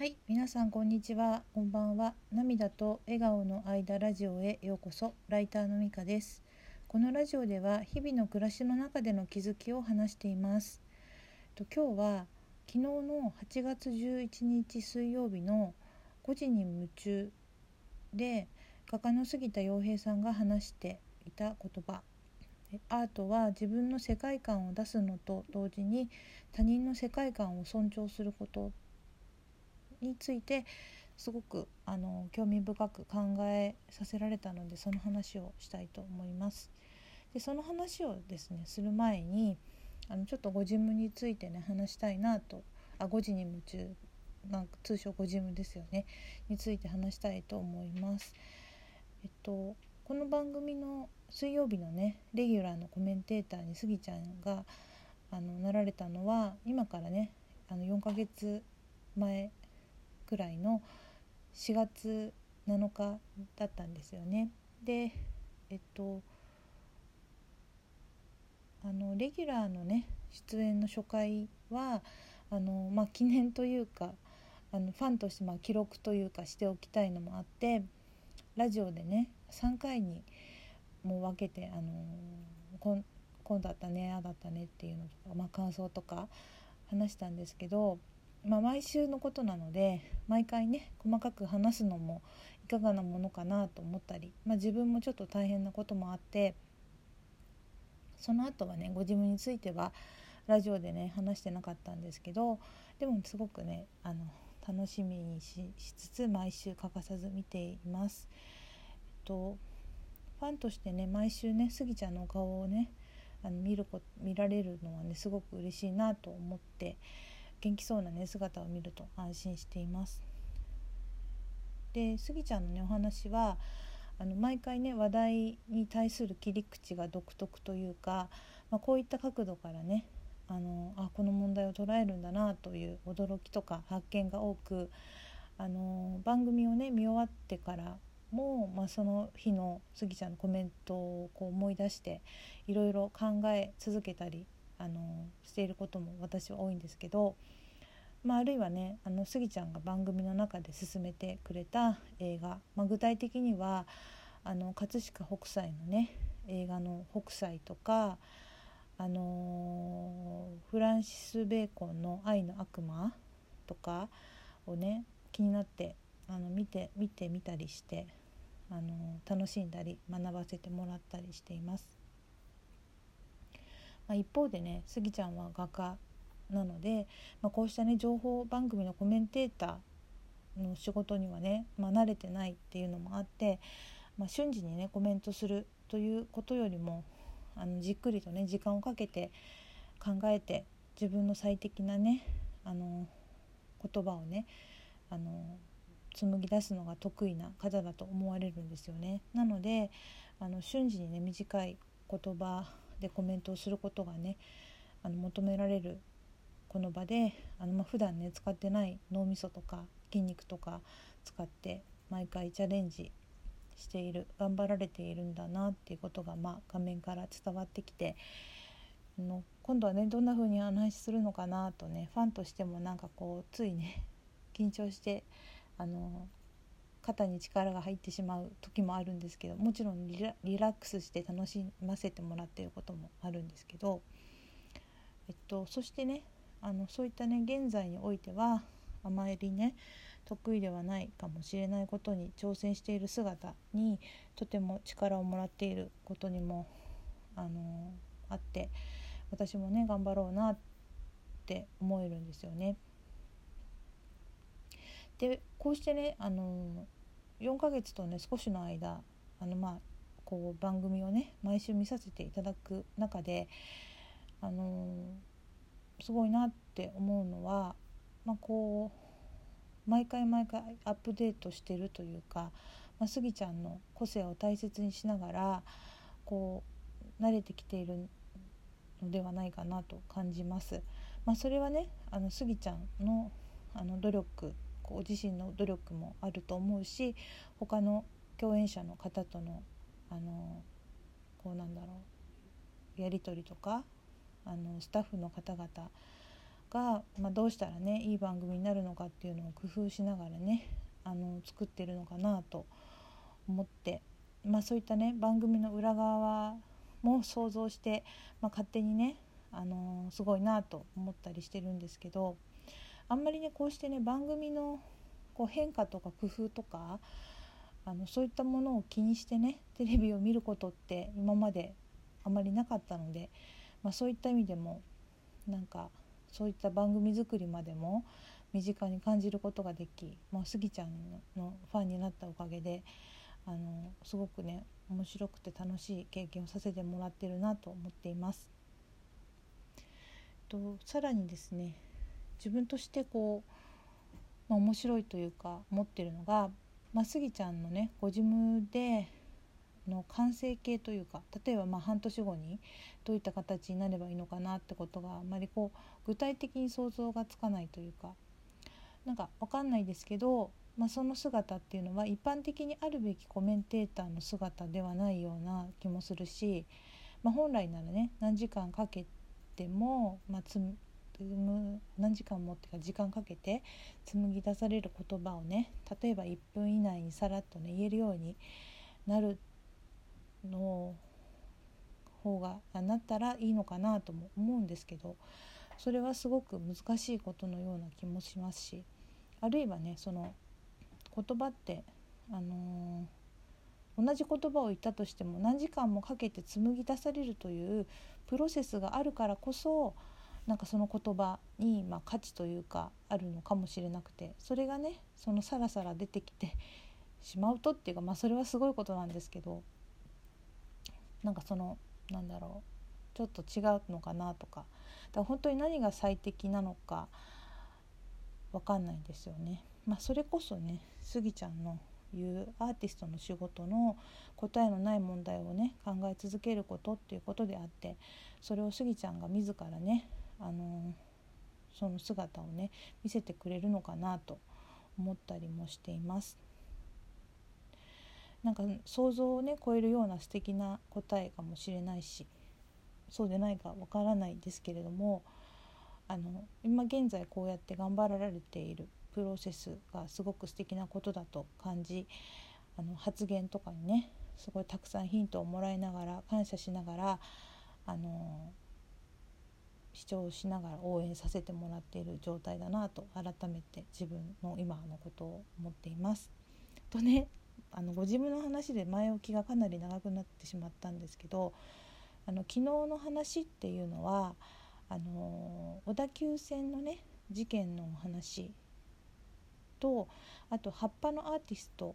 はい、皆さんこんにちは、こんばんは。涙と笑顔の間ラジオへようこそ。ライターのみかです。このラジオでは日々の暮らしの中での気づきを話しています。と今日は昨日の8月11日水曜日の5時に夢中で画家の杉田洋平さんが話していた言葉。アートは自分の世界観を出すのと同時に他人の世界観を尊重することについてすごくあの興味深く考えさせられたのでその話をしたいと思います。でその話をですねする前にあのちょっとごジムについてね話したいなとあ5時に夢中なんか通称ごジムですよねについて話したいと思います。えっとこの番組の水曜日のねレギュラーのコメンテーターにスギちゃんがあのなられたのは今からねあの4ヶ月前くらいの4月7日だったんですよね。でえっとあのレギュラーのね出演の初回はあの、まあ、記念というかあのファンとしてまあ記録というかしておきたいのもあってラジオでね3回にもう分けて、あのこんこうだったねああだったねっていうのとか、まあ、感想とか話したんですけどまあ、毎週のことなので毎回ね細かく話すのもいかがなものかなと思ったり、まあ、自分もちょっと大変なこともあってその後はねご自分についてはラジオでね話してなかったんですけどでもすごくねあの楽しみにしつつ毎週欠かさず見ています。えっとファンとしてね毎週ねスギちゃんの顔をねあの見るこ見られるのはねすごく嬉しいなと思って元気そうなね姿を見ると安心しています。でスギちゃんのねお話はあの毎回ね話題に対する切り口が独特というか、まあ、こういった角度からねあのあこの問題を捉えるんだなという驚きとか発見が多くあの番組をね見終わってからも、まあ、その日のスギちゃんのコメントをこう思い出していろいろ考え続けたりあのしていることも私は多いんですけど、まあ、あるいはねあのスギちゃんが番組の中で勧めてくれた映画、まあ、具体的にはあの葛飾北斎のね映画の「北斎」とか、あのフランシス・ベーコンの「愛の悪魔」とかをね気になってあの見て見てみたりしてあの楽しんだり学ばせてもらったりしています。まあ、一方でねスギちゃんは画家なので、まあ、こうしたね情報番組のコメンテーターの仕事にはね、まあ、慣れてないっていうのもあって、まあ、瞬時にねコメントするということよりもあのじっくりとね時間をかけて考えて自分の最適なねあの言葉をねあの紡ぎ出すのが得意な方だと思われるんですよね。なのであの瞬時にね短い言葉でコメントをすることがねあの求められるこの場であの、まあ、普段ね使ってない脳みそとか筋肉とか使って毎回チャレンジしている頑張られているんだなっていうことが、まあ、画面から伝わってきてあの今度はねどんな風に話するのかなとねファンとしてもなんかこうついね緊張してあの肩に力が入ってしまう時もあるんですけどもちろんリラックスして楽しませてもらっていることもあるんですけど、えっと、そしてねあのそういったね現在においてはあまりね得意ではないかもしれないことに挑戦している姿にとても力をもらっていることにもあのあって私もね頑張ろうなって思えるんですよね。でこうしてねあの4ヶ月とね少しの間あのまあこう番組をね毎週見させていただく中であのすごいなって思うのは、まあ、こう毎回毎回アップデートしてるというか、まあ、スギちゃんの個性を大切にしながらこう慣れてきているのではないかなと感じます。まあ、それはねあのスギちゃんのあの努力ご自身の努力もあると思うし他の共演者の方とのあのこうなんだろうやり取りとかあのスタッフの方々が、まあ、どうしたらねいい番組になるのかっていうのを工夫しながらねあの作ってるのかなと思って、まあ、そういったね番組の裏側も想像して、まあ、勝手にね、あのすごいなと思ったりしてるんですけどあんまりねこうしてね番組のこう変化とか工夫とかあのそういったものを気にしてねテレビを見ることって今まであまりなかったので、まあ、そういった意味でもなんかそういった番組作りまでも身近に感じることができ、まあ、スギちゃんのファンになったおかげであのすごくね面白くて楽しい経験をさせてもらってるなと思っています。とさらにですね自分としてこう、まあ、面白いというか思ってるのが、まあ、スギちゃんのねご自分での完成形というか例えばま半年後にどういった形になればいいのかなってことがあまりこう具体的に想像がつかないというかなんか分かんないですけど、まあ、その姿っていうのは一般的にあるべきコメンテーターの姿ではないような気もするし、まあ、本来ならね何時間かけても、まあ、む何時間もっていうか時間かけて紡ぎ出される言葉をね例えば1分以内にさらっとね言えるようになるの方がなったらいいのかなとも思うんですけどそれはすごく難しいことのような気もしますしあるいはねその言葉ってあのー、同じ言葉を言ったとしても何時間もかけて紡ぎ出されるというプロセスがあるからこそなんかその言葉にまあ価値というかあるのかもしれなくてそれがねそのさらさら出てきて しまうとっていうかまあそれはすごいことなんですけどなんかそのなんだろうちょっと違うのかなとかだから本当に何が最適なのか分かんないんですよね。まあ、それこそねスギちゃんの言うアーティストの仕事の答えのない問題をね考え続けることっていうことであってそれをスギちゃんが自らねあのその姿をね見せてくれるのかなと思ったりもしています。なんか想像をね超えるような素敵な答えかもしれないしそうでないかわからないですけれどもあの今現在こうやって頑張られているプロセスがすごく素敵なことだと感じあの発言とかにねすごいたくさんヒントをもらいながら感謝しながらあの視聴しながら応援させてもらっている状態だなと改めて自分の今のことを思っています。とねあのご自分の話で前置きがかなり長くなってしまったんですけどあの昨日の話っていうのはあの小田急線のね事件の話とあと葉っぱのアーティスト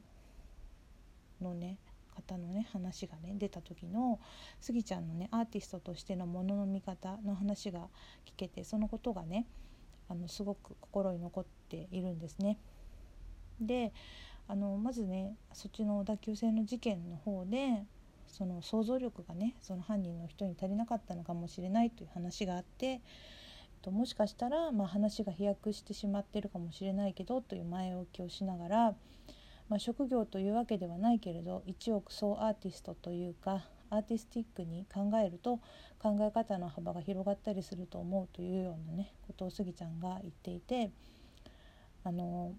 のね方のね話がね出た時のスギちゃんのねアーティストとしてのものの見方の話が聞けてそのことがねあのすごく心に残っているんですね。であのまずねそっちの小田急線の事件の方でその想像力がねその犯人の人に足りなかったのかもしれないという話があって、と、もしかしたら、まあ、話が飛躍してしまってるかもしれないけどという前置きをしながら、まあ、職業というわけではないけれど一億総アーティストというかアーティスティックに考えると考え方の幅が広がったりすると思うというようなねことをスギちゃんが言っていてあの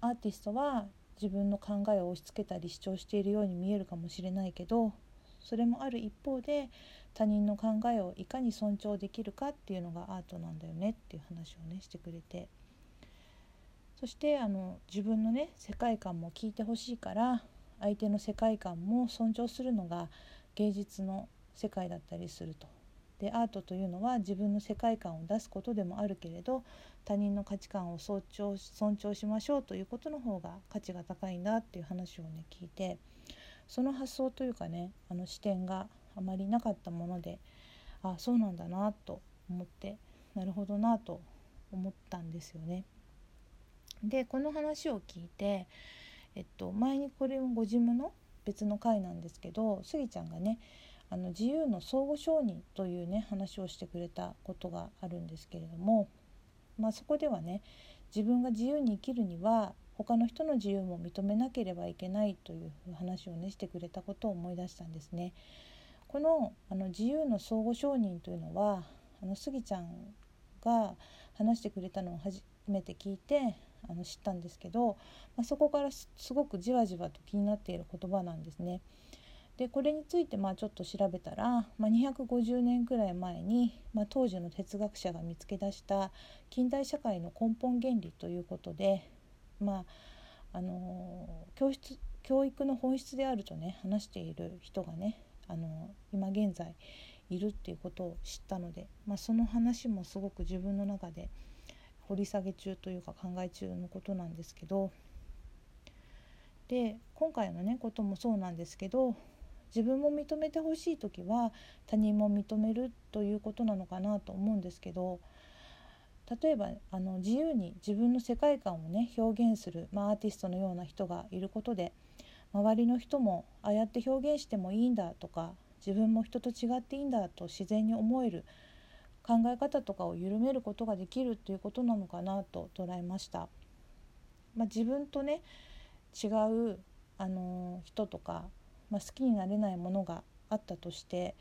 アーティストは自分の考えを押し付けたり主張しているように見えるかもしれないけどそれもある一方で他人の考えをいかに尊重できるかっていうのがアートなんだよねっていう話をねしてくれて。そしてあの自分のね世界観も聞いてほしいから相手の世界観も尊重するのが芸術の世界だったりすると。でアートというのは自分の世界観を出すことでもあるけれど他人の価値観を尊重尊重しましょうということの方が価値が高いんだっていう話をね聞いてその発想というかねあの視点があまりなかったものであそうなんだなと思ってなるほどなと思ったんですよね。でこの話を聞いて、えっと、前にこれもご事務の別の回なんですけどスギちゃんがねあの自由の相互承認というね話をしてくれたことがあるんですけれども、まあ、そこではね自分が自由に生きるには他の人の自由も認めなければいけないという話をねしてくれたことを思い出したんですね。このあの自由の相互承認というのはあのスギちゃんが話してくれたのを初めて聞いてあの知ったんですけど、まあ、そこからすごくじわじわと気になっている言葉なんですね。でこれについてまあちょっと調べたら、まあ、250年くらい前に、まあ、当時の哲学者が見つけ出した近代社会の根本原理ということで、まああの教室教育の本質であるとね話している人がね、あの今現在いるっていうことを知ったので、まあ、その話もすごく自分の中で掘り下げ中というか考え中のことなんですけどで今回のねこともそうなんですけど自分も認めてほしい時は他人も認めるということなのかなと思うんですけど例えばあの自由に自分の世界観をね表現する、まあ、アーティストのような人がいることで周りの人もああやって表現してもいいんだとか自分も人と違っていいんだと自然に思える考え方とかを緩めることができるということなのかなと捉えました。まあ、自分とね違うあの人とか、まあ、好きになれないものがあったとして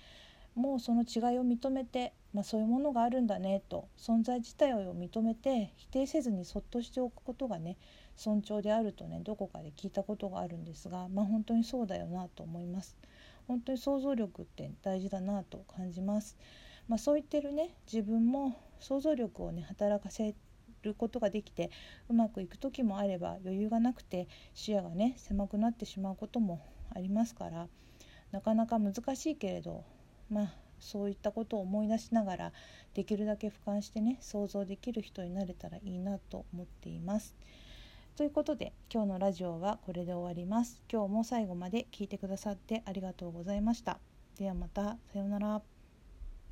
もうその違いを認めて、まあ、そういうものがあるんだねと存在自体を認めて否定せずにそっとしておくことがね尊重であるとねどこかで聞いたことがあるんですが、まあ、本当にそうだよなと思います。本当に想像力って大事だなと感じます。まあ、そう言ってるね自分も想像力をね働かせることができてうまくいく時もあれば余裕がなくて視野がね狭くなってしまうこともありますからなかなか難しいけれどまあそういったことを思い出しながらできるだけ俯瞰してね想像できる人になれたらいいなと思っています。ということで今日のラジオはこれで終わります。今日も最後まで聞いてくださってありがとうございました。ではまたさようなら。